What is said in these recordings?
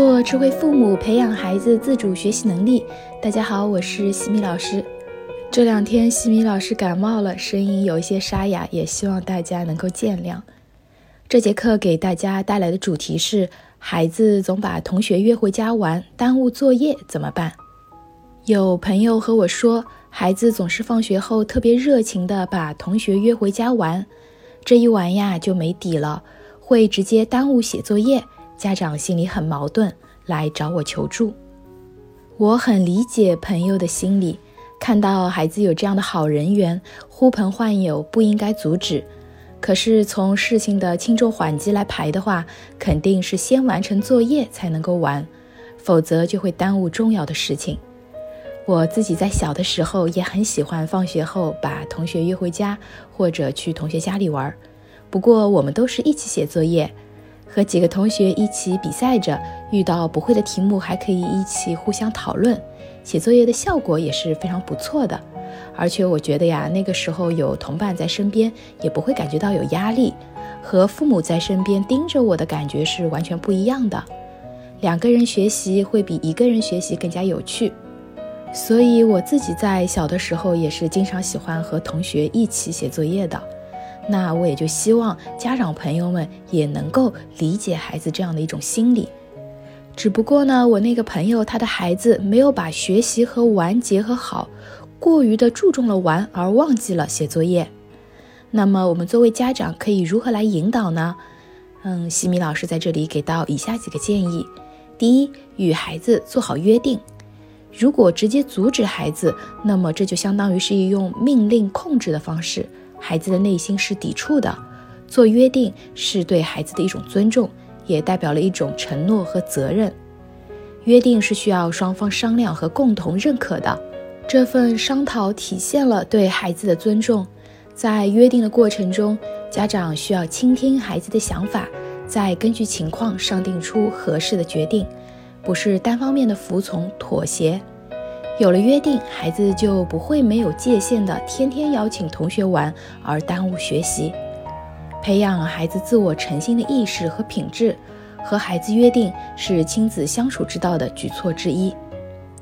做智慧父母，培养孩子自主学习能力。大家好，我是西米老师。这两天西米老师感冒了，声音有一些沙哑，也希望大家能够见谅。这节课给大家带来的主题是：孩子总把同学约回家玩，耽误作业怎么办？有朋友和我说，孩子总是放学后特别热情地把同学约回家玩，这一玩呀就没底了，会直接耽误写作业。家长心里很矛盾，来找我求助。我很理解朋友的心理，看到孩子有这样的好人缘，呼朋唤友不应该阻止。可是从事情的轻重缓急来排的话，肯定是先完成作业才能够玩，否则就会耽误重要的事情。我自己在小的时候也很喜欢放学后把同学约回家，或者去同学家里玩。不过我们都是一起写作业。和几个同学一起比赛着，遇到不会的题目还可以一起互相讨论，写作业的效果也是非常不错的。而且我觉得呀，那个时候有同伴在身边，也不会感觉到有压力，和父母在身边盯着我的感觉是完全不一样的。两个人学习会比一个人学习更加有趣，所以我自己在小的时候也是经常喜欢和同学一起写作业的。那我也就希望家长朋友们也能够理解孩子这样的一种心理。只不过呢，我那个朋友他的孩子没有把学习和玩结合好，过于的注重了玩而忘记了写作业。那么我们作为家长可以如何来引导呢？嗯，西米老师在这里给到以下几个建议：第一，与孩子做好约定。如果直接阻止孩子，那么这就相当于是一用命令控制的方式。孩子的内心是抵触的，做约定是对孩子的一种尊重，也代表了一种承诺和责任。约定是需要双方商量和共同认可的，这份商讨体现了对孩子的尊重。在约定的过程中，家长需要倾听孩子的想法，再根据情况商定出合适的决定，不是单方面的服从妥协。有了约定，孩子就不会没有界限的天天邀请同学玩而耽误学习。培养孩子自我诚信的意识和品质，和孩子约定是亲子相处之道的举措之一。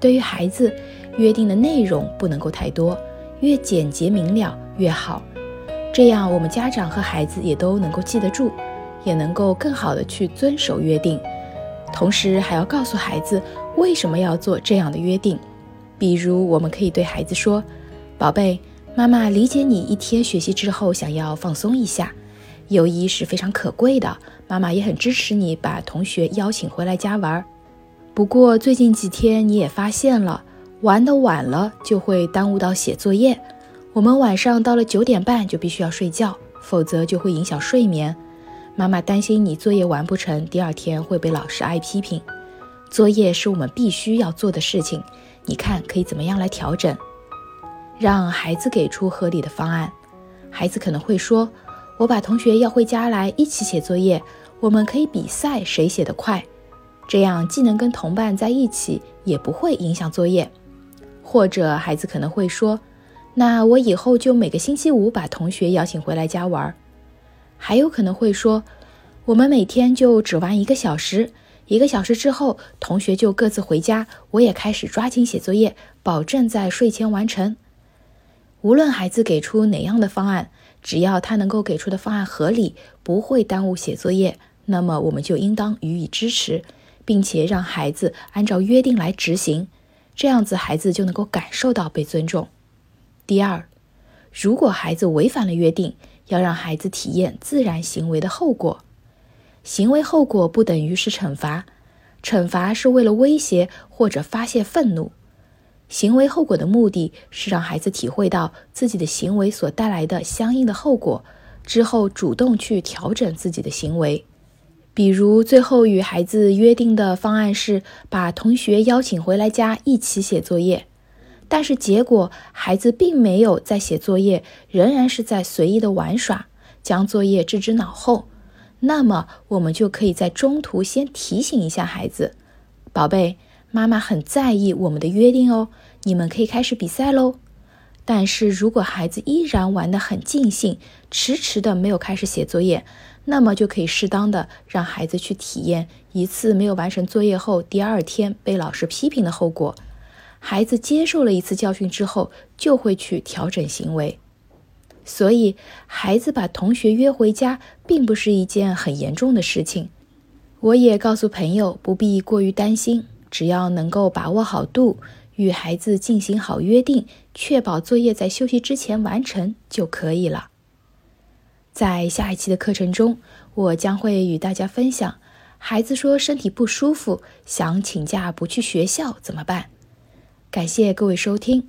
对于孩子，约定的内容不能够太多，越简洁明了越好。这样我们家长和孩子也都能够记得住，也能够更好的去遵守约定。同时还要告诉孩子为什么要做这样的约定。比如，我们可以对孩子说：“宝贝，妈妈理解你一天学习之后想要放松一下，友谊是非常可贵的。妈妈也很支持你把同学邀请回来家玩。不过最近几天你也发现了，玩的晚了就会耽误到写作业。我们晚上到了九点半就必须要睡觉，否则就会影响睡眠。妈妈担心你作业完不成，第二天会被老师挨批评。作业是我们必须要做的事情。”你看可以怎么样来调整，让孩子给出合理的方案。孩子可能会说：“我把同学要回家来一起写作业，我们可以比赛谁写得快，这样既能跟同伴在一起，也不会影响作业。”或者孩子可能会说：“那我以后就每个星期五把同学邀请回来家玩。”还有可能会说：“我们每天就只玩一个小时。”一个小时之后，同学就各自回家，我也开始抓紧写作业，保证在睡前完成。无论孩子给出哪样的方案，只要他能够给出的方案合理，不会耽误写作业，那么我们就应当予以支持，并且让孩子按照约定来执行，这样子孩子就能够感受到被尊重。第二，如果孩子违反了约定，要让孩子体验自然行为的后果。行为后果不等于是惩罚，惩罚是为了威胁或者发泄愤怒。行为后果的目的是让孩子体会到自己的行为所带来的相应的后果，之后主动去调整自己的行为。比如，最后与孩子约定的方案是把同学邀请回来家一起写作业，但是结果孩子并没有在写作业，仍然是在随意的玩耍，将作业置之脑后。那么，我们就可以在中途先提醒一下孩子：“宝贝，妈妈很在意我们的约定哦，你们可以开始比赛喽。”但是如果孩子依然玩得很尽兴，迟迟的没有开始写作业，那么就可以适当的让孩子去体验一次没有完成作业后，第二天被老师批评的后果。孩子接受了一次教训之后，就会去调整行为。所以，孩子把同学约回家，并不是一件很严重的事情。我也告诉朋友，不必过于担心，只要能够把握好度，与孩子进行好约定，确保作业在休息之前完成就可以了。在下一期的课程中，我将会与大家分享，孩子说身体不舒服，想请假不去学校怎么办。感谢各位收听。